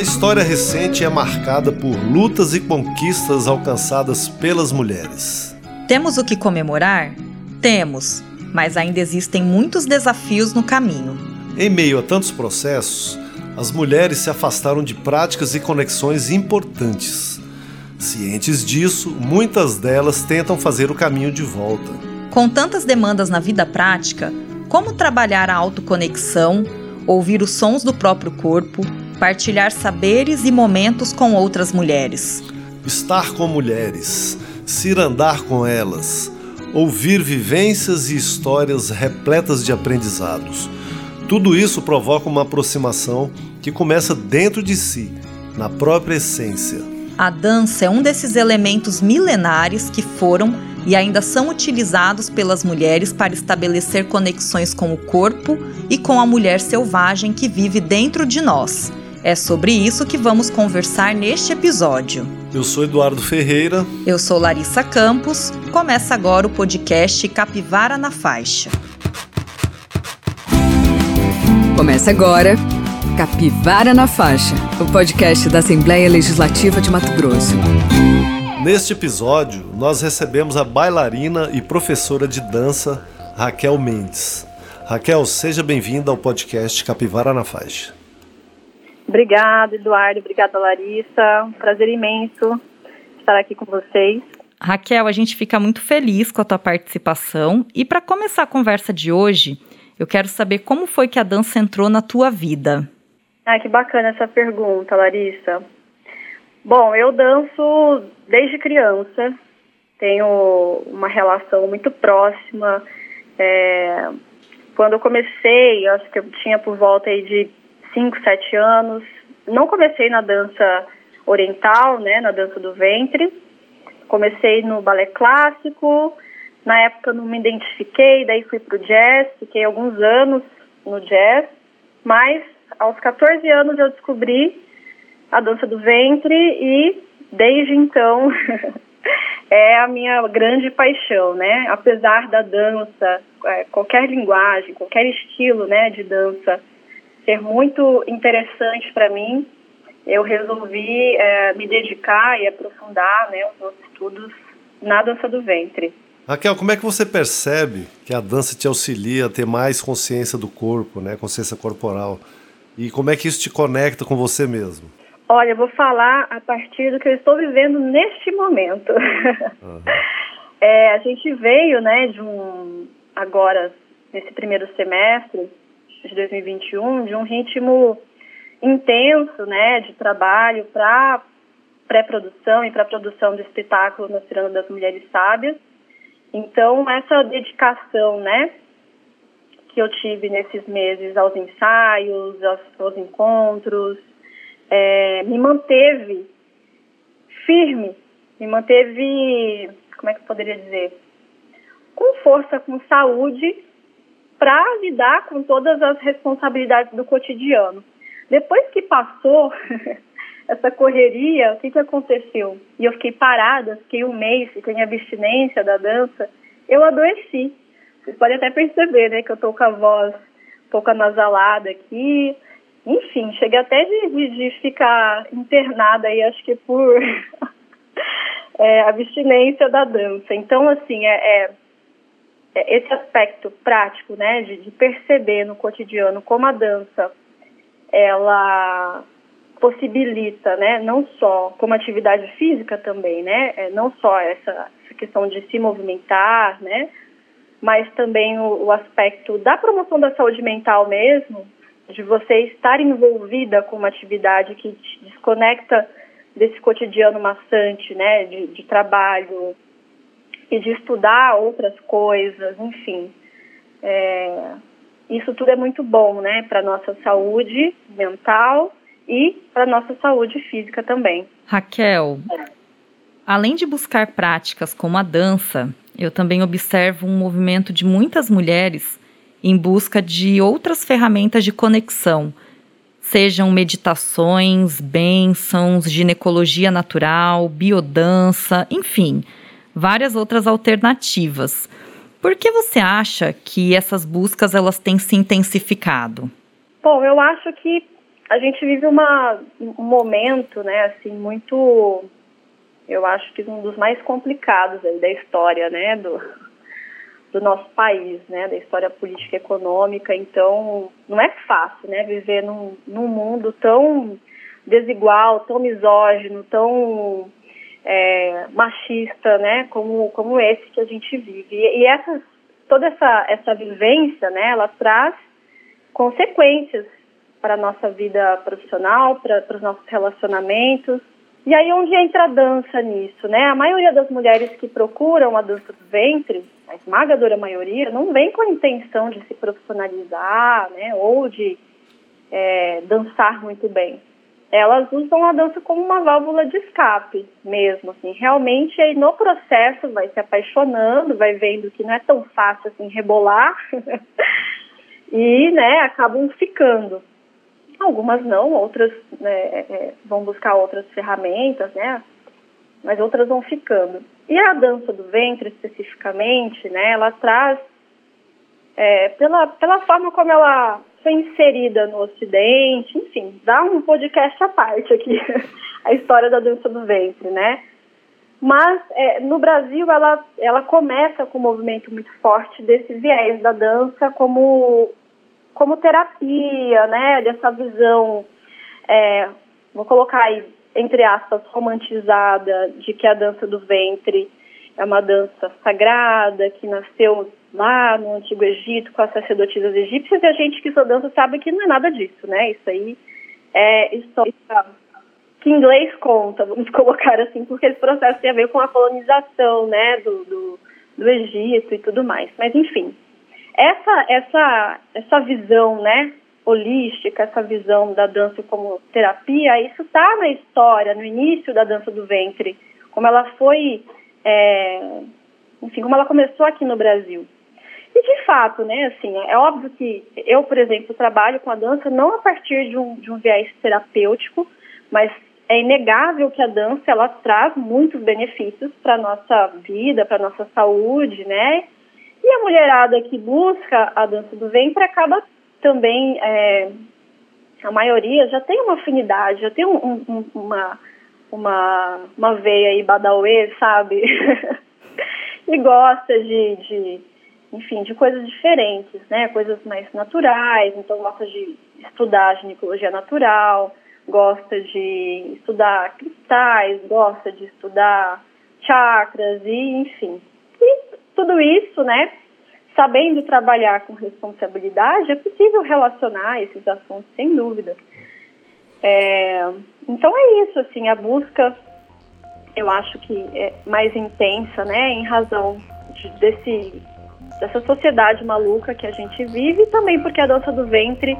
A história recente é marcada por lutas e conquistas alcançadas pelas mulheres. Temos o que comemorar? Temos, mas ainda existem muitos desafios no caminho. Em meio a tantos processos, as mulheres se afastaram de práticas e conexões importantes. Cientes disso, muitas delas tentam fazer o caminho de volta. Com tantas demandas na vida prática, como trabalhar a autoconexão, ouvir os sons do próprio corpo, partilhar saberes e momentos com outras mulheres? Estar com mulheres, cirandar com elas, ouvir vivências e histórias repletas de aprendizados. Tudo isso provoca uma aproximação que começa dentro de si, na própria essência. A dança é um desses elementos milenares que foram e ainda são utilizados pelas mulheres para estabelecer conexões com o corpo e com a mulher selvagem que vive dentro de nós. É sobre isso que vamos conversar neste episódio. Eu sou Eduardo Ferreira. Eu sou Larissa Campos. Começa agora o podcast Capivara na Faixa. Começa agora Capivara na Faixa, o podcast da Assembleia Legislativa de Mato Grosso. Neste episódio, nós recebemos a bailarina e professora de dança Raquel Mendes. Raquel, seja bem-vinda ao podcast Capivara na Faixa. Obrigada, Eduardo. Obrigada, Larissa. Um prazer imenso estar aqui com vocês. Raquel, a gente fica muito feliz com a tua participação. E para começar a conversa de hoje, eu quero saber como foi que a dança entrou na tua vida. Ah, que bacana essa pergunta, Larissa. Bom, eu danço desde criança. Tenho uma relação muito próxima. É, quando eu comecei, acho que eu tinha por volta aí de 5, 7 anos. Não comecei na dança oriental, né, na dança do ventre. Comecei no balé clássico. Na época não me identifiquei, daí fui pro jazz, fiquei alguns anos no jazz. Mas aos 14 anos eu descobri a dança do ventre e desde então é a minha grande paixão, né? Apesar da dança, é, qualquer linguagem, qualquer estilo, né, de dança ser muito interessante para mim, eu resolvi é, me dedicar e aprofundar né, os meus estudos na dança do ventre. Raquel, como é que você percebe que a dança te auxilia a ter mais consciência do corpo, né, consciência corporal? E como é que isso te conecta com você mesmo? Olha, eu vou falar a partir do que eu estou vivendo neste momento. Uhum. é, a gente veio, né, de um agora nesse primeiro semestre de 2021 de um ritmo intenso, né, de trabalho para pré-produção e para produção do espetáculo na Ciranda das Mulheres Sábias. Então, essa dedicação, né, que eu tive nesses meses aos ensaios, aos, aos encontros, é, me manteve firme, me manteve, como é que eu poderia dizer, com força, com saúde para lidar com todas as responsabilidades do cotidiano. Depois que passou essa correria, o que, que aconteceu? E eu fiquei parada, fiquei um mês, fiquei em abstinência da dança, eu adoeci. Vocês podem até perceber, né, que eu tô com a voz um pouco anasalada aqui. Enfim, cheguei até de, de, de ficar internada aí, acho que por é, abstinência da dança. Então, assim, é, é é, esse aspecto prático, né, de, de, perceber no cotidiano como a dança ela possibilita, né, não só como atividade física também, né, é, não só essa, essa, questão de se movimentar, né, mas também o, o aspecto da promoção da saúde mental mesmo, de você estar envolvida com uma atividade que te desconecta desse cotidiano maçante, né, de, de trabalho, e de estudar outras coisas, enfim. É, isso tudo é muito bom, né, para nossa saúde mental e para nossa saúde física também. Raquel, além de buscar práticas como a dança, eu também observo um movimento de muitas mulheres em busca de outras ferramentas de conexão, sejam meditações, bênçãos, ginecologia natural, biodança, enfim várias outras alternativas. Por que você acha que essas buscas elas têm se intensificado? Bom, eu acho que a gente vive uma, um momento, né, assim, muito, eu acho que um dos mais complicados aí da história, né, do, do nosso país, né, da história política e econômica. Então, não é fácil, né, viver num, num mundo tão desigual, tão misógino, tão é, machista, né, como, como esse que a gente vive. E, e essa, toda essa, essa vivência, né, ela traz consequências para a nossa vida profissional, para, os nossos relacionamentos. E aí onde entra a dança nisso, né? A maioria das mulheres que procuram a dança do ventre, a esmagadora maioria, não vem com a intenção de se profissionalizar, né? Ou de é, dançar muito bem. Elas usam a dança como uma válvula de escape mesmo, assim. Realmente aí no processo vai se apaixonando, vai vendo que não é tão fácil assim rebolar e, né, acabam ficando. Algumas não, outras né, é, é, vão buscar outras ferramentas, né? Mas outras vão ficando. E a dança do ventre, especificamente, né? Ela traz, é, pela, pela forma como ela foi inserida no Ocidente, enfim, dá um podcast à parte aqui, a história da dança do ventre, né? Mas é, no Brasil ela, ela começa com um movimento muito forte desse viés da dança como como terapia, né, dessa visão, é, vou colocar aí, entre aspas, romantizada de que a dança do ventre é uma dança sagrada, que nasceu lá no Antigo Egito com as sacerdotisas egípcias, e a gente que estuda dança sabe que não é nada disso, né, isso aí é história que inglês conta, vamos colocar assim, porque esse processo tem a ver com a colonização, né, do, do, do Egito e tudo mais, mas enfim, essa, essa, essa visão, né, holística, essa visão da dança como terapia, isso está na história, no início da dança do ventre, como ela foi, é, enfim, como ela começou aqui no Brasil. E de fato, né, assim, é óbvio que eu, por exemplo, trabalho com a dança não a partir de um, de um viés terapêutico, mas é inegável que a dança ela traz muitos benefícios para nossa vida, para nossa saúde, né? E a mulherada que busca a dança do ventre acaba também, é, a maioria já tem uma afinidade, já tem um, um, uma, uma, uma veia aí badauê, sabe? e gosta de, de, enfim, de coisas diferentes, né? Coisas mais naturais, então gosta de estudar ginecologia natural, gosta de estudar cristais, gosta de estudar chakras e enfim. E tudo isso, né, sabendo trabalhar com responsabilidade, é possível relacionar esses assuntos, sem dúvida. É, então é isso, assim, a busca, eu acho que é mais intensa, né, em razão de, desse dessa sociedade maluca que a gente vive e também porque a dança do ventre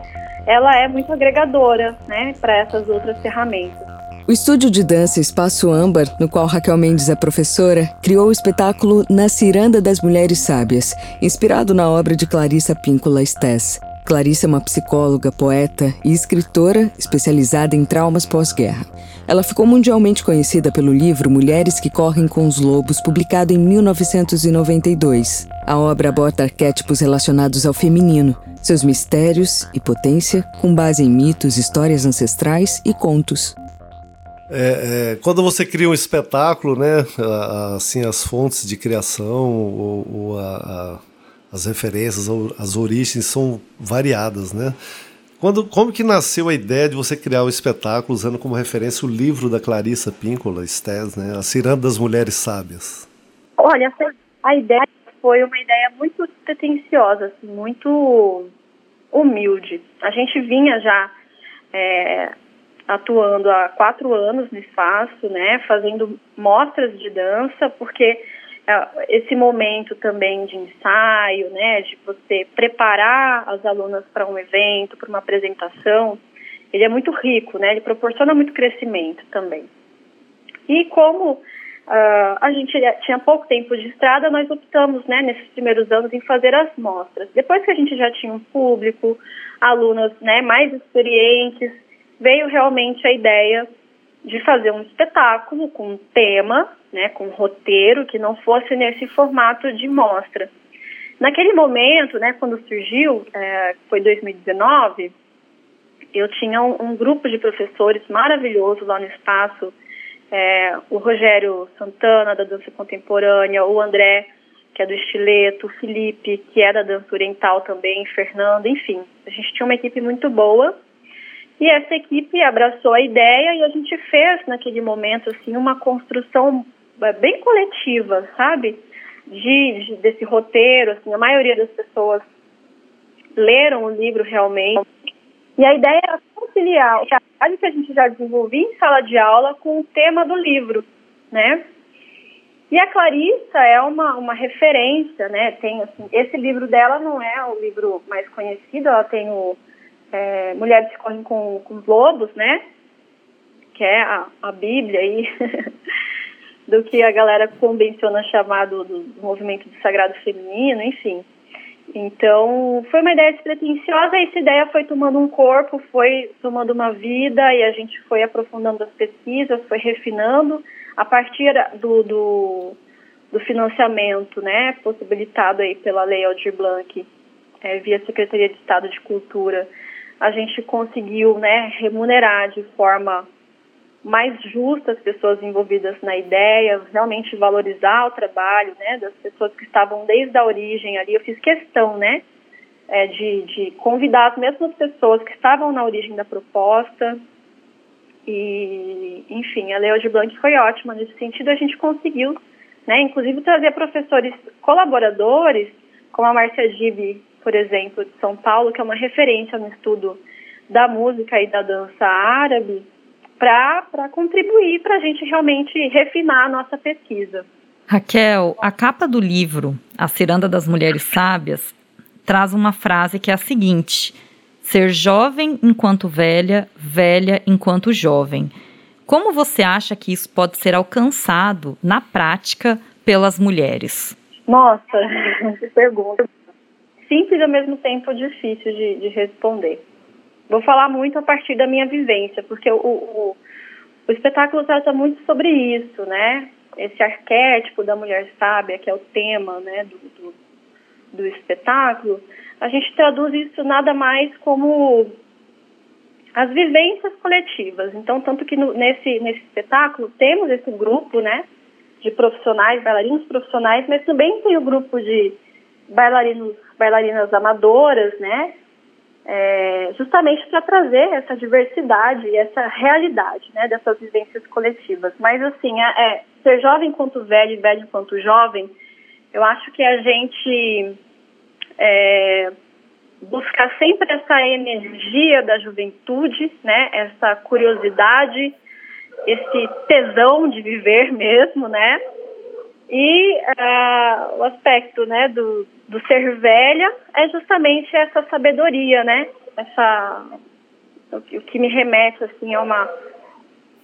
ela é muito agregadora, né, para essas outras ferramentas. O estúdio de dança Espaço Âmbar, no qual Raquel Mendes é professora, criou o espetáculo Na Ciranda das Mulheres Sábias, inspirado na obra de Clarissa Píncola Stess. Clarissa é uma psicóloga, poeta e escritora especializada em traumas pós-guerra. Ela ficou mundialmente conhecida pelo livro Mulheres que Correm com os Lobos, publicado em 1992. A obra aborda arquétipos relacionados ao feminino, seus mistérios e potência, com base em mitos, histórias ancestrais e contos. É, é, quando você cria um espetáculo, né, assim, as fontes de criação ou, ou a, a, as referências, as origens são variadas, né? Quando, como que nasceu a ideia de você criar o um espetáculo usando como referência o livro da Clarissa Píncola, Stés, né, A Ciranda das Mulheres Sábias? Olha, a ideia foi uma ideia muito pretensiosa, assim, muito humilde. A gente vinha já é, atuando há quatro anos no espaço, né, fazendo mostras de dança, porque é, esse momento também de ensaio, né, de você preparar as alunas para um evento, para uma apresentação, ele é muito rico, né, ele proporciona muito crescimento também. E como uh, a gente tinha pouco tempo de estrada, nós optamos, né, nesses primeiros anos, em fazer as mostras. Depois que a gente já tinha um público, alunas, né, mais experientes, veio realmente a ideia de fazer um espetáculo com um tema, né, com roteiro, que não fosse nesse formato de mostra. Naquele momento, né, quando surgiu, é, foi 2019, eu tinha um, um, grupo de professores maravilhoso lá no espaço, é, o Rogério Santana, da dança contemporânea, o André, que é do estileto, o Felipe, que é da dança oriental também, Fernando, enfim. A gente tinha uma equipe muito boa e essa equipe abraçou a ideia e a gente fez naquele momento assim uma construção é, bem coletiva, sabe? De, de, desse roteiro, assim, a maioria das pessoas leram o livro realmente. E a ideia era conciliar o trabalho que a gente já desenvolvia em sala de aula com o tema do livro, né? E a Clarissa é uma, uma referência, né? Tem, assim, esse livro dela não é o livro mais conhecido, ela tem o é, Mulheres que Correm com, com os Lobos, né? Que é a, a Bíblia aí, do que a galera convenciona chamado do, do movimento do sagrado feminino, enfim. Então, foi uma ideia despretensiosa essa ideia foi tomando um corpo, foi tomando uma vida e a gente foi aprofundando as pesquisas, foi refinando a partir do, do, do financiamento, né, possibilitado aí pela Lei Aldir Blanc, é, via Secretaria de Estado de Cultura a gente conseguiu né, remunerar de forma mais justa as pessoas envolvidas na ideia, realmente valorizar o trabalho né, das pessoas que estavam desde a origem ali. Eu fiz questão né, é, de, de convidar as mesmas pessoas que estavam na origem da proposta. E, enfim, a Leo de Blanc foi ótima nesse sentido. A gente conseguiu, né, inclusive, trazer professores colaboradores, como a Márcia Gibi, por exemplo, de São Paulo, que é uma referência no estudo da música e da dança árabe, para contribuir para a gente realmente refinar a nossa pesquisa. Raquel, a capa do livro A Ciranda das Mulheres Sábias traz uma frase que é a seguinte: ser jovem enquanto velha, velha enquanto jovem. Como você acha que isso pode ser alcançado na prática pelas mulheres? Nossa, que pergunta simples e ao mesmo tempo difícil de, de responder. Vou falar muito a partir da minha vivência, porque o, o, o espetáculo trata muito sobre isso, né? Esse arquétipo da mulher sábia, que é o tema né, do, do, do espetáculo, a gente traduz isso nada mais como as vivências coletivas. Então, tanto que no, nesse, nesse espetáculo temos esse grupo, né, de profissionais, bailarinos profissionais, mas também tem o grupo de bailarinos, bailarinas amadoras, né? É, justamente para trazer essa diversidade e essa realidade, né, dessas vivências coletivas. Mas assim, é, é, ser jovem quanto velho e velho quanto jovem, eu acho que a gente é, buscar sempre essa energia da juventude, né, essa curiosidade, esse tesão de viver mesmo, né, e uh, o aspecto, né, do, do ser velha é justamente essa sabedoria, né? Essa o que me remete assim a uma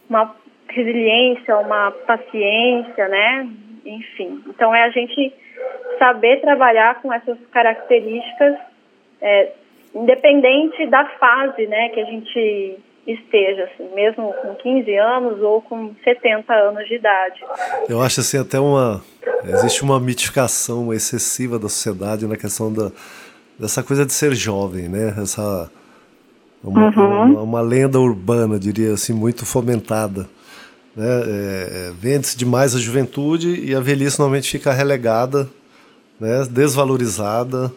uma resiliência, uma paciência, né? Enfim, então é a gente saber trabalhar com essas características, é, independente da fase, né, que a gente esteja, assim, mesmo com 15 anos ou com 70 anos de idade. Eu acho assim até uma existe uma mitificação excessiva da sociedade na questão da dessa coisa de ser jovem, né? Essa uma, uhum. uma, uma lenda urbana, diria assim, muito fomentada. Né? É, é, Vende-se demais a juventude e a velhice normalmente fica relegada, né? desvalorizada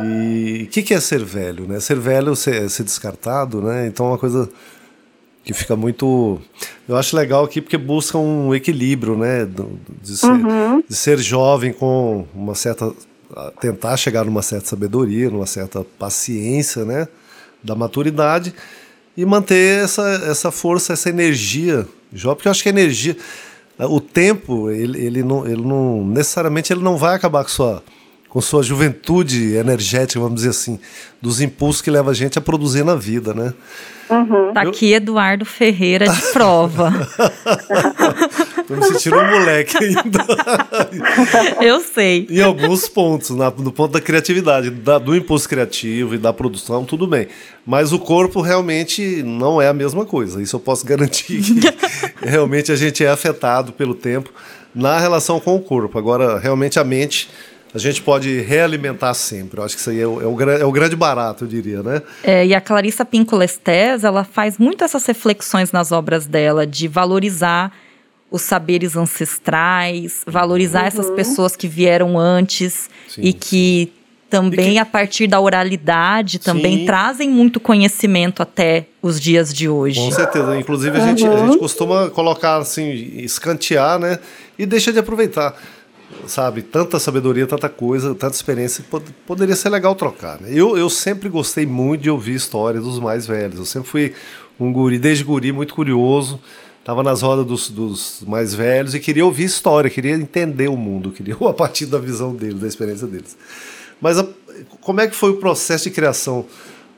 e o que, que, é ser velho? Né? Ser velho é ser, descartado, né? Então é uma coisa que fica muito. Eu acho legal aqui porque busca um equilíbrio, né? De ser, uhum. de ser jovem com uma certa. tentar chegar numa certa sabedoria, numa certa paciência, né? Da maturidade e manter essa, essa força, essa energia jovem, porque eu acho que a energia. O tempo, ele, ele, não, ele não. necessariamente ele não vai acabar com sua com sua juventude energética, vamos dizer assim, dos impulsos que leva a gente a produzir na vida, né? Uhum. Tá aqui Eduardo Ferreira de prova. Tô me sentindo um moleque ainda. Eu sei. em alguns pontos, na, no ponto da criatividade, da, do impulso criativo e da produção, tudo bem. Mas o corpo realmente não é a mesma coisa. Isso eu posso garantir que realmente a gente é afetado pelo tempo na relação com o corpo. Agora, realmente a mente a gente pode realimentar sempre. Eu acho que isso aí é o, é o, é o grande barato, eu diria, né? É, e a Clarissa Pinkola Estés, ela faz muito essas reflexões nas obras dela de valorizar os saberes ancestrais, valorizar uhum. essas pessoas que vieram antes sim, e que sim. também e que... a partir da oralidade também sim. trazem muito conhecimento até os dias de hoje. Com certeza. Inclusive a, uhum. gente, a gente costuma colocar assim, escantear, né? E deixa de aproveitar sabe? Tanta sabedoria, tanta coisa, tanta experiência, pod poderia ser legal trocar. Né? Eu, eu sempre gostei muito de ouvir histórias dos mais velhos. Eu sempre fui um guri, desde guri, muito curioso. Estava nas rodas dos, dos, mais velhos e queria ouvir história, queria entender o mundo, queria a partir da visão deles, da experiência deles. Mas a, como é que foi o processo de criação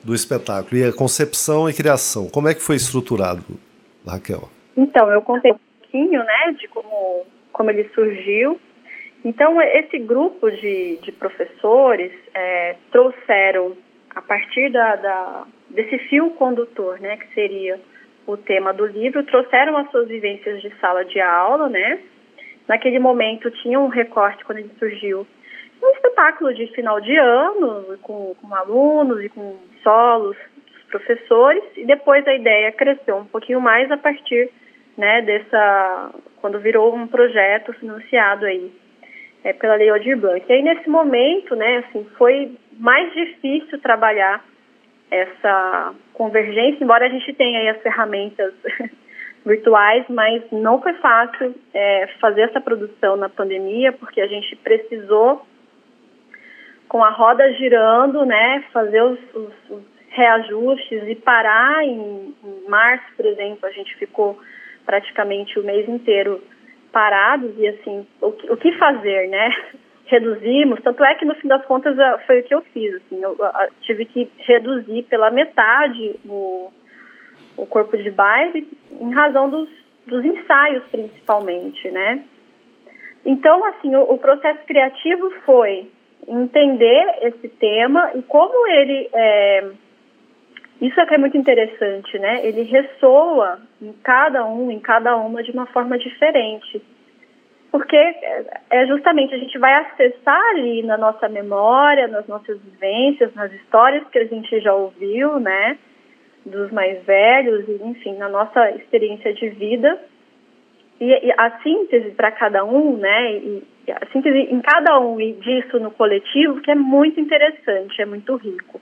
do espetáculo e a concepção e criação? Como é que foi estruturado, Raquel? Então, eu contei um pouquinho, né, de como, como ele surgiu. Então, esse grupo de, de professores é, trouxeram, a partir da, da, desse fio condutor, né, que seria o tema do livro, trouxeram as suas vivências de sala de aula, né? Naquele momento tinha um recorte, quando ele surgiu, um espetáculo de final de ano, com, com alunos e com solos dos professores, e depois a ideia cresceu um pouquinho mais a partir né, dessa, quando virou um projeto financiado aí é, pela Lei Aldir Blanc. E aí, nesse momento, né, assim, foi mais difícil trabalhar essa convergência, embora a gente tenha aí as ferramentas virtuais, mas não foi fácil é, fazer essa produção na pandemia, porque a gente precisou, com a roda girando, né, fazer os, os, os reajustes e parar em, em março, por exemplo, a gente ficou praticamente o mês inteiro parados e assim, o que, o que fazer, né? Reduzimos, tanto é que no fim das contas foi o que eu fiz, assim, eu, eu tive que reduzir pela metade o, o corpo de baile em razão dos, dos ensaios principalmente, né? Então, assim, o, o processo criativo foi entender esse tema e como ele é, isso é que é muito interessante, né? Ele ressoa em cada um, em cada uma de uma forma diferente. Porque é justamente a gente vai acessar ali na nossa memória, nas nossas vivências, nas histórias que a gente já ouviu, né? Dos mais velhos, enfim, na nossa experiência de vida. E, e a síntese para cada um, né? E, a síntese em cada um e disso no coletivo, que é muito interessante, é muito rico.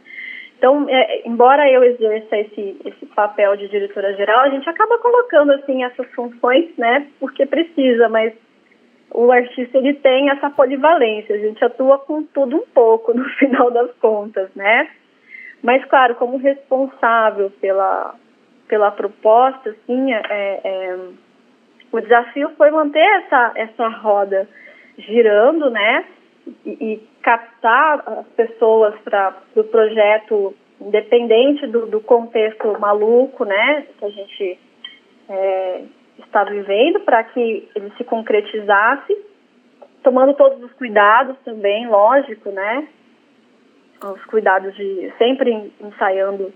Então, é, embora eu exerça esse, esse papel de diretora-geral, a gente acaba colocando, assim, essas funções, né, porque precisa, mas o artista, ele tem essa polivalência, a gente atua com tudo um pouco, no final das contas, né. Mas, claro, como responsável pela, pela proposta, assim, é, é, o desafio foi manter essa, essa roda girando, né, e, captar as pessoas para o pro projeto, independente do, do, contexto maluco, né, que a gente é, está vivendo, para que ele se concretizasse, tomando todos os cuidados também, lógico, né, os cuidados de sempre ensaiando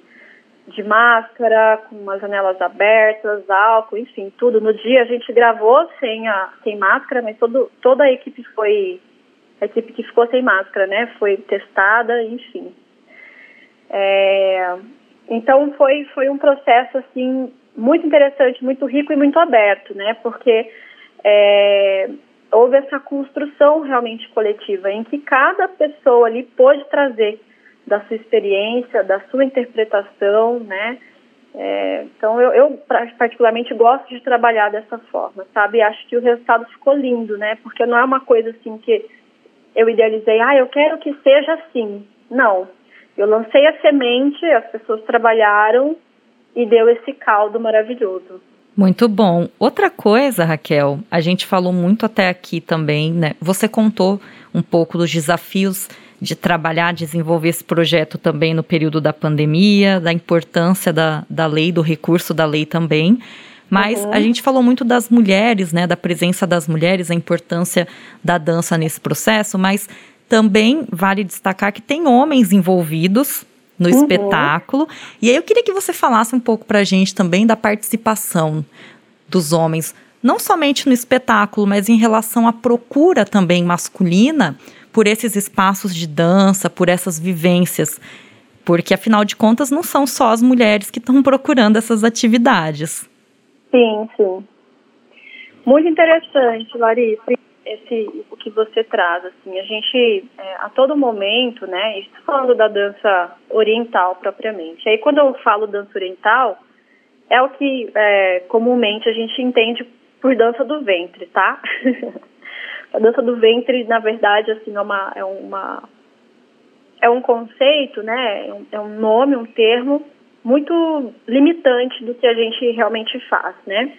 de máscara, com as janelas abertas, álcool, enfim, tudo. No dia a gente gravou sem, a, sem máscara, mas todo, toda a equipe foi a equipe que ficou sem máscara, né? Foi testada, enfim. É, então foi foi um processo assim muito interessante, muito rico e muito aberto, né? Porque é, houve essa construção realmente coletiva em que cada pessoa ali pôde trazer da sua experiência, da sua interpretação, né? É, então eu, eu, particularmente gosto de trabalhar dessa forma, sabe? Acho que o resultado ficou lindo, né? Porque não é uma coisa assim que eu idealizei, ah, eu quero que seja assim. Não. Eu lancei a semente, as pessoas trabalharam e deu esse caldo maravilhoso. Muito bom. Outra coisa, Raquel, a gente falou muito até aqui também, né? Você contou um pouco dos desafios de trabalhar, desenvolver esse projeto também no período da pandemia, da importância da, da lei, do recurso da lei também. Mas uhum. a gente falou muito das mulheres, né, da presença das mulheres, a importância da dança nesse processo, mas também vale destacar que tem homens envolvidos no uhum. espetáculo. E aí eu queria que você falasse um pouco para a gente também da participação dos homens, não somente no espetáculo, mas em relação à procura também masculina por esses espaços de dança, por essas vivências. Porque, afinal de contas, não são só as mulheres que estão procurando essas atividades. Sim, sim. Muito interessante, Larissa, esse, o que você traz. Assim, a gente, é, a todo momento, né, estou falando da dança oriental propriamente. Aí, quando eu falo dança oriental, é o que é, comumente a gente entende por dança do ventre, tá? a dança do ventre, na verdade, assim, é uma, é uma é um conceito, né? É um, é um nome, um termo muito limitante do que a gente realmente faz, né?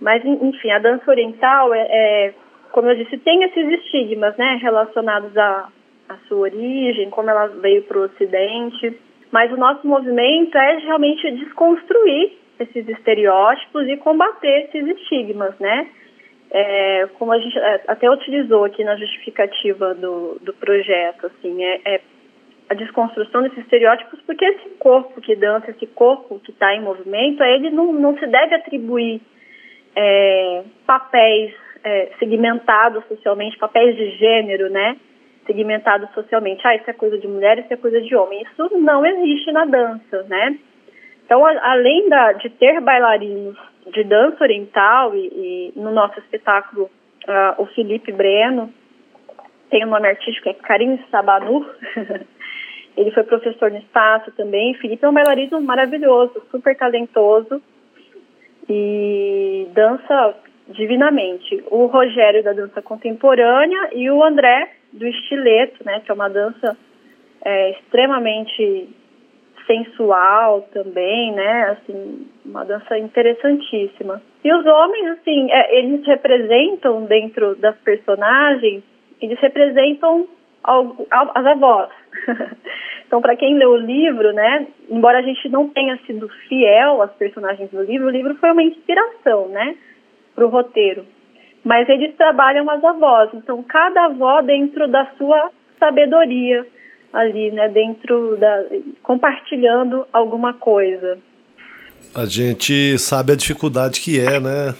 Mas, enfim, a dança oriental é, é como eu disse, tem esses estigmas, né, relacionados à, à sua origem, como ela veio para o Ocidente. Mas o nosso movimento é realmente desconstruir esses estereótipos e combater esses estigmas, né? É, como a gente é, até utilizou aqui na justificativa do, do projeto, assim, é, é a desconstrução desses estereótipos, porque esse corpo que dança, esse corpo que está em movimento, a ele não, não se deve atribuir é, papéis é, segmentados socialmente, papéis de gênero, né? Segmentados socialmente. Ah, isso é coisa de mulher, isso é coisa de homem. Isso não existe na dança, né? Então, a, além da, de ter bailarinos de dança oriental e, e no nosso espetáculo uh, o Felipe Breno tem um nome artístico é Karim Sabanu ele foi professor no espaço também Felipe é um bailarino maravilhoso super talentoso e dança divinamente o Rogério da dança contemporânea e o André do estileto né que é uma dança é, extremamente sensual também, né? Assim, uma dança interessantíssima. E os homens, assim, é, eles representam dentro das personagens, eles representam as avós. então, para quem leu o livro, né? Embora a gente não tenha sido fiel às personagens do livro, o livro foi uma inspiração, né? Para o roteiro. Mas eles trabalham as avós. Então, cada avó dentro da sua sabedoria ali, né, dentro da compartilhando alguma coisa. A gente sabe a dificuldade que é, né,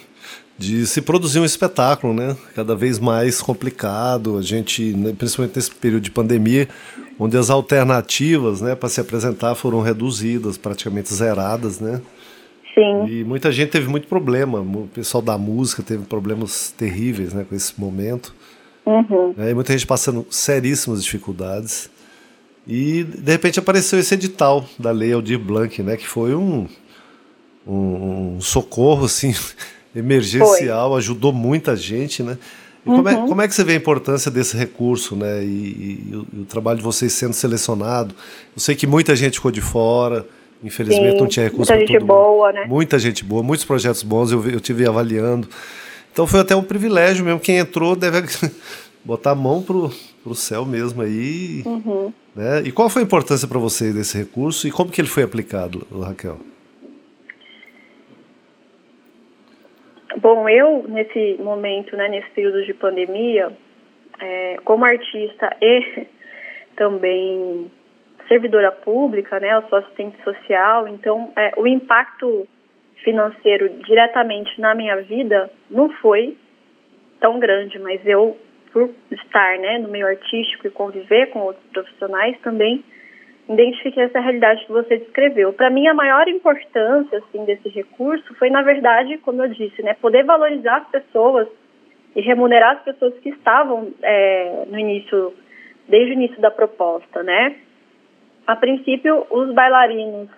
de se produzir um espetáculo, né? Cada vez mais complicado. A gente, né, principalmente nesse período de pandemia, onde as alternativas, né, para se apresentar foram reduzidas, praticamente zeradas, né? Sim. E muita gente teve muito problema. O pessoal da música teve problemas terríveis, né, com esse momento. Uhum. É, e muita gente passando seríssimas dificuldades. E de repente apareceu esse edital da Lei Aldir Blanc, né, que foi um, um, um socorro assim, emergencial, foi. ajudou muita gente, né? Uhum. como, é, uhum. como é que você vê a importância desse recurso, né? E, e, e, o, e, o, trabalho de vocês sendo selecionado? Eu sei que muita gente ficou de fora, infelizmente Sim, não tinha recurso muita gente boa, né? Muita gente boa, muitos projetos bons eu, eu tive avaliando. Então foi até um privilégio mesmo. Quem entrou deve botar a mão pro, pro céu mesmo aí. Uhum. Né? E qual foi a importância para você desse recurso e como que ele foi aplicado, Raquel? Bom, eu nesse momento, né, nesse período de pandemia, é, como artista e também servidora pública, né, eu sou assistente social, então é, o impacto financeiro diretamente na minha vida não foi tão grande, mas eu por estar né, no meio artístico e conviver com outros profissionais, também identifiquei essa realidade que você descreveu. Para mim, a maior importância assim desse recurso foi, na verdade, como eu disse, né, poder valorizar as pessoas e remunerar as pessoas que estavam é, no início, desde o início da proposta, né? A princípio, os bailarinos,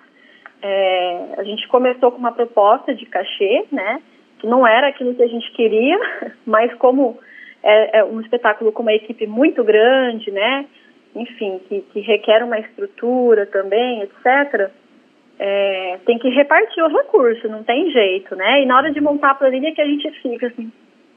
é, a gente começou com uma proposta de cachê, né? Que não era aquilo que a gente queria, mas como é, é um espetáculo com uma equipe muito grande, né? Enfim, que, que requer uma estrutura também, etc. É, tem que repartir o recurso, não tem jeito, né? E na hora de montar a planilha que a gente fica assim,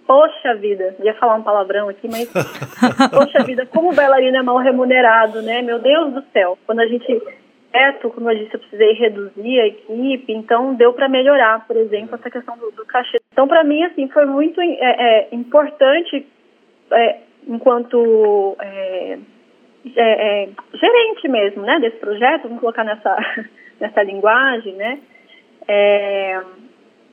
poxa vida, ia falar um palavrão aqui, mas poxa vida, como o bailarino é mal remunerado, né? Meu Deus do céu, quando a gente projeto, como eu disse, eu precisei reduzir a equipe, então deu para melhorar, por exemplo, essa questão do, do cachê. Então, para mim, assim, foi muito é, é, importante, é, enquanto é, é, é, gerente mesmo, né, desse projeto, vamos colocar nessa, nessa linguagem, né,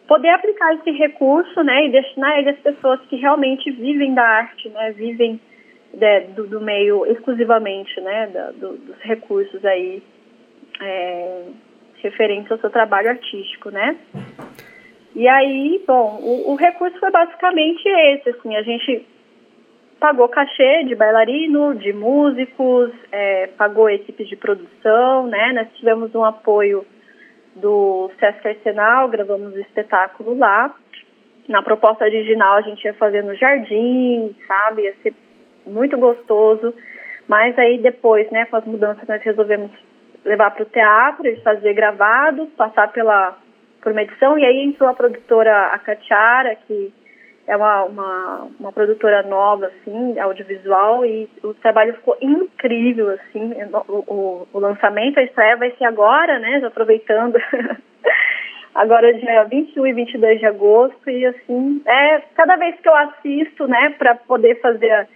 poder aplicar esse recurso, né, e destinar ele às pessoas que realmente vivem da arte, né, vivem de, do, do, meio exclusivamente, né, da, do, dos recursos aí é, referentes ao seu trabalho artístico, né. E aí, bom, o, o recurso foi basicamente esse, assim, a gente pagou cachê de bailarino, de músicos, é, pagou equipes de produção, né, nós tivemos um apoio do Sesc Arsenal, gravamos o espetáculo lá. Na proposta original a gente ia fazer no jardim, sabe? Ia ser muito gostoso. Mas aí depois, né, com as mudanças, nós resolvemos levar para o teatro e fazer gravado, passar pela por uma edição. E aí entrou a produtora a Catiara, que é uma, uma, uma, produtora nova, assim, audiovisual, e o trabalho ficou incrível, assim, o, o, o lançamento, a estreia vai ser agora, né, já aproveitando, agora dia 21 e 22 de agosto, e assim, é, cada vez que eu assisto, né, para poder fazer a,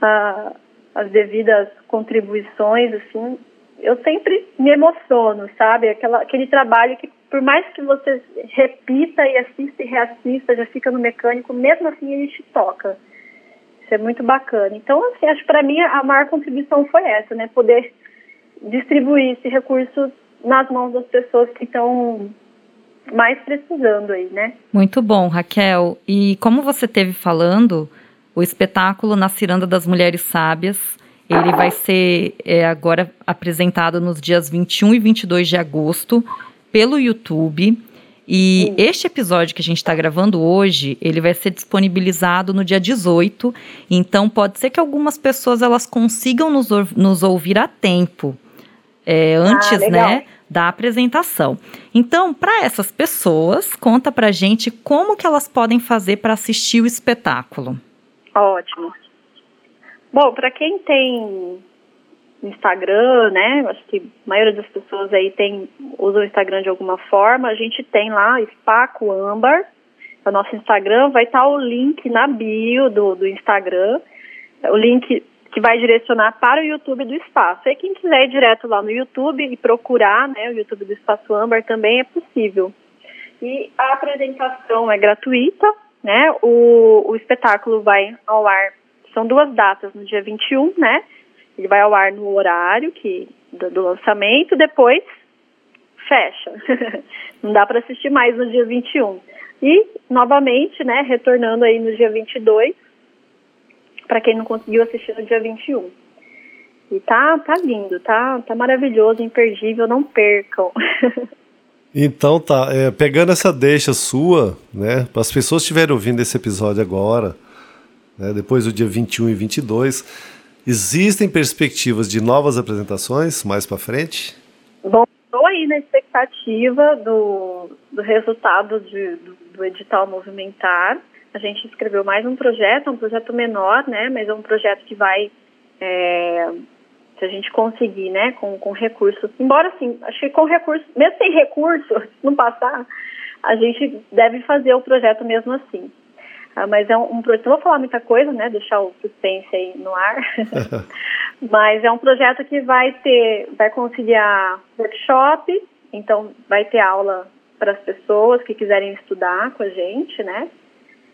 a, as devidas contribuições, assim, eu sempre me emociono, sabe, Aquela, aquele trabalho que por mais que você repita e assista e reassista, já fica no mecânico, mesmo assim ele te toca. Isso é muito bacana. Então, assim, acho que para mim a maior contribuição foi essa, né? Poder distribuir esse recurso nas mãos das pessoas que estão mais precisando aí, né? Muito bom, Raquel. E como você teve falando, o espetáculo Na Ciranda das Mulheres Sábias, ele vai ser é, agora apresentado nos dias 21 e 22 de agosto pelo YouTube. E Sim. este episódio que a gente está gravando hoje, ele vai ser disponibilizado no dia 18. Então pode ser que algumas pessoas elas consigam nos, nos ouvir a tempo. É, antes, ah, né? Da apresentação. Então, para essas pessoas, conta pra gente como que elas podem fazer para assistir o espetáculo. Ótimo. Bom, para quem tem Instagram, né? Acho que a maioria das pessoas aí tem, usa o Instagram de alguma forma. A gente tem lá Espaco Âmbar, o nosso Instagram. Vai estar tá o link na bio do, do Instagram, o link que vai direcionar para o YouTube do Espaço. E quem quiser ir direto lá no YouTube e procurar, né, o YouTube do Espaço Âmbar também é possível. E a apresentação é gratuita, né? O, o espetáculo vai ao ar, são duas datas, no dia 21, né? Ele vai ao ar no horário que do, do lançamento, depois fecha. Não dá para assistir mais no dia 21. E, novamente, né, retornando aí no dia 22, para quem não conseguiu assistir no dia 21. E tá, tá lindo, tá, tá maravilhoso, imperdível, não percam. então tá, é, pegando essa deixa sua, né, para as pessoas que estiverem ouvindo esse episódio agora, né, depois do dia 21 e 22, Existem perspectivas de novas apresentações mais para frente? Bom, estou aí na expectativa do, do resultado de, do, do, edital movimentar. A gente escreveu mais um projeto, um projeto menor, né? Mas é um projeto que vai, é, se a gente conseguir, né? Com, com recursos. Embora, assim, acho que com recursos, mesmo sem recurso, não passar, a gente deve fazer o projeto mesmo assim. Ah, mas é um, um projeto, não vou falar muita coisa, né, deixar o suspense aí no ar, mas é um projeto que vai ter, vai conciliar workshop, então vai ter aula para as pessoas que quiserem estudar com a gente, né,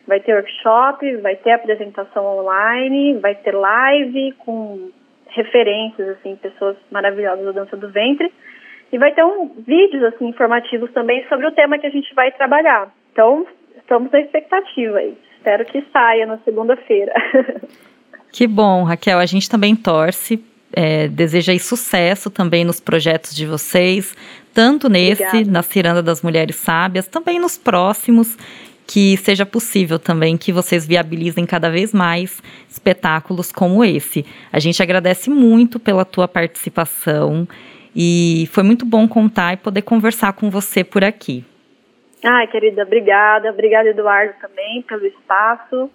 vai ter workshop, vai ter apresentação online, vai ter live com referências, assim, pessoas maravilhosas da dança do ventre, e vai ter um vídeos, assim, informativos também sobre o tema que a gente vai trabalhar. Então, estamos na expectativa aí. Espero que saia na segunda-feira. Que bom, Raquel. A gente também torce. É, deseja sucesso também nos projetos de vocês, tanto nesse, Obrigada. na Ciranda das Mulheres Sábias, também nos próximos, que seja possível também que vocês viabilizem cada vez mais espetáculos como esse. A gente agradece muito pela tua participação e foi muito bom contar e poder conversar com você por aqui. Ai, querida, obrigada. Obrigada, Eduardo, também, pelo espaço.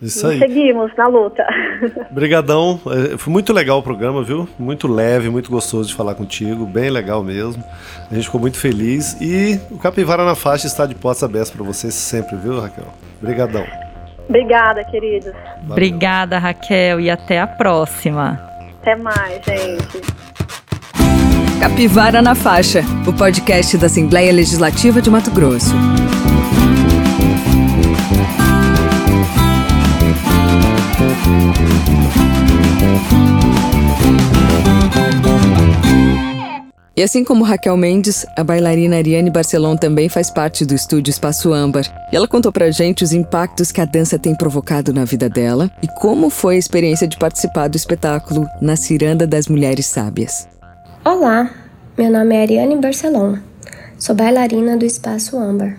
Isso aí. Seguimos na luta. Obrigadão. É, foi muito legal o programa, viu? Muito leve, muito gostoso de falar contigo. Bem legal mesmo. A gente ficou muito feliz. E o Capivara na Faixa está de portas abertas para vocês sempre, viu, Raquel? Obrigadão. Obrigada, queridos. Valeu. Obrigada, Raquel, e até a próxima. Até mais, gente. Capivara na Faixa, o podcast da Assembleia Legislativa de Mato Grosso. E assim como Raquel Mendes, a bailarina Ariane Barcelon também faz parte do estúdio Espaço Âmbar. E ela contou pra gente os impactos que a dança tem provocado na vida dela e como foi a experiência de participar do espetáculo Na Ciranda das Mulheres Sábias. Olá, meu nome é Ariane Barcelon. Sou bailarina do Espaço Âmbar.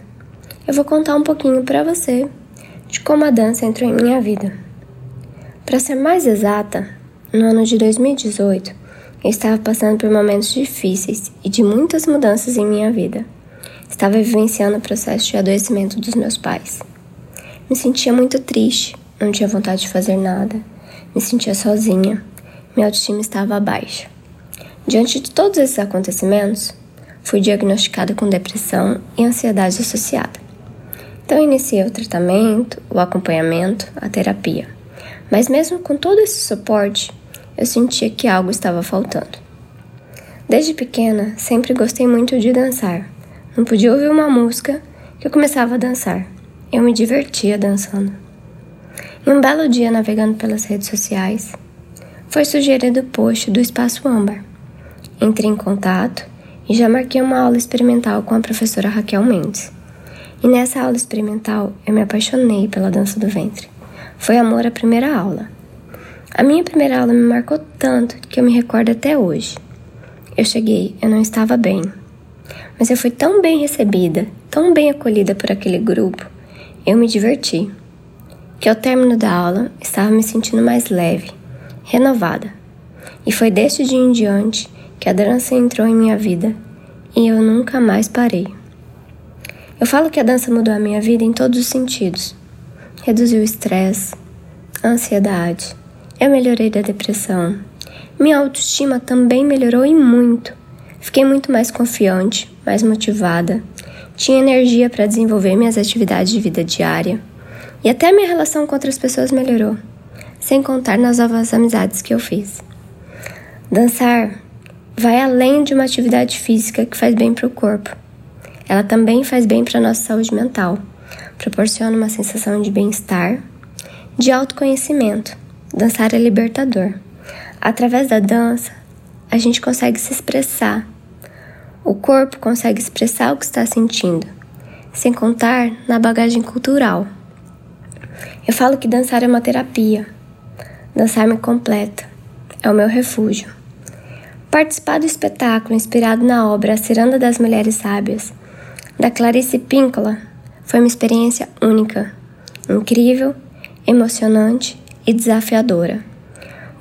Eu vou contar um pouquinho para você de como a dança entrou em minha vida. Para ser mais exata, no ano de 2018, eu estava passando por momentos difíceis e de muitas mudanças em minha vida. Estava vivenciando o processo de adoecimento dos meus pais. Me sentia muito triste, não tinha vontade de fazer nada, me sentia sozinha, minha autoestima estava baixa. Diante de todos esses acontecimentos, fui diagnosticada com depressão e ansiedade associada. Então iniciei o tratamento, o acompanhamento, a terapia. Mas mesmo com todo esse suporte, eu sentia que algo estava faltando. Desde pequena, sempre gostei muito de dançar. Não podia ouvir uma música que eu começava a dançar. Eu me divertia dançando. E um belo dia, navegando pelas redes sociais, foi sugerido o post do Espaço Âmbar. Entrei em contato e já marquei uma aula experimental com a professora Raquel Mendes. E nessa aula experimental eu me apaixonei pela dança do ventre. Foi amor à primeira aula. A minha primeira aula me marcou tanto que eu me recordo até hoje. Eu cheguei, eu não estava bem, mas eu fui tão bem recebida, tão bem acolhida por aquele grupo, eu me diverti, que ao término da aula estava me sentindo mais leve, renovada. E foi deste dia em diante que a dança entrou em minha vida e eu nunca mais parei. Eu falo que a dança mudou a minha vida em todos os sentidos. Reduziu o estresse, a ansiedade, eu melhorei da depressão. Minha autoestima também melhorou e muito. Fiquei muito mais confiante, mais motivada. Tinha energia para desenvolver minhas atividades de vida diária. E até minha relação com outras pessoas melhorou, sem contar nas novas amizades que eu fiz. Dançar vai além de uma atividade física que faz bem para o corpo. Ela também faz bem para a nossa saúde mental. Proporciona uma sensação de bem-estar, de autoconhecimento Dançar é libertador. Através da dança, a gente consegue se expressar. O corpo consegue expressar o que está sentindo, sem contar na bagagem cultural. Eu falo que dançar é uma terapia. Dançar me completa. É o meu refúgio. Participar do espetáculo inspirado na obra A Ciranda das Mulheres Sábias, da Clarice Píncola, foi uma experiência única, incrível, emocionante e desafiadora.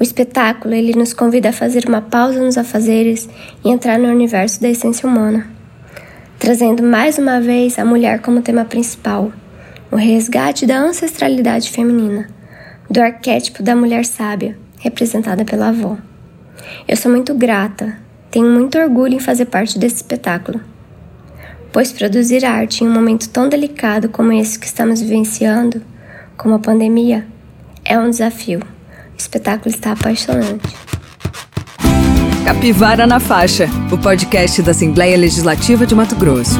O espetáculo ele nos convida a fazer uma pausa nos afazeres e entrar no universo da essência humana, trazendo mais uma vez a mulher como tema principal, o resgate da ancestralidade feminina, do arquétipo da mulher sábia, representada pela avó. Eu sou muito grata, tenho muito orgulho em fazer parte desse espetáculo, pois produzir arte em um momento tão delicado como esse que estamos vivenciando, como a pandemia, é um desafio. O espetáculo está apaixonante. Capivara na Faixa, o podcast da Assembleia Legislativa de Mato Grosso.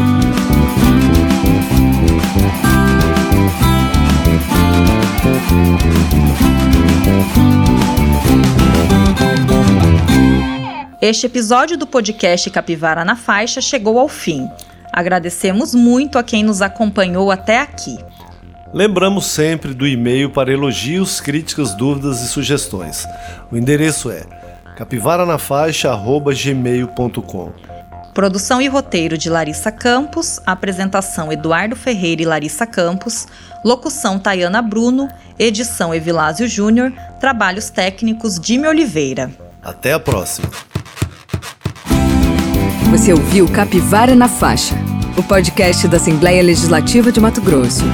Este episódio do podcast Capivara na Faixa chegou ao fim. Agradecemos muito a quem nos acompanhou até aqui. Lembramos sempre do e-mail para elogios, críticas, dúvidas e sugestões. O endereço é capivaranafaixa.gmail.com Produção e roteiro de Larissa Campos, apresentação Eduardo Ferreira e Larissa Campos, locução Tayana Bruno, edição Evilásio Júnior, trabalhos técnicos Dime Oliveira. Até a próxima. Você ouviu Capivara na Faixa, o podcast da Assembleia Legislativa de Mato Grosso.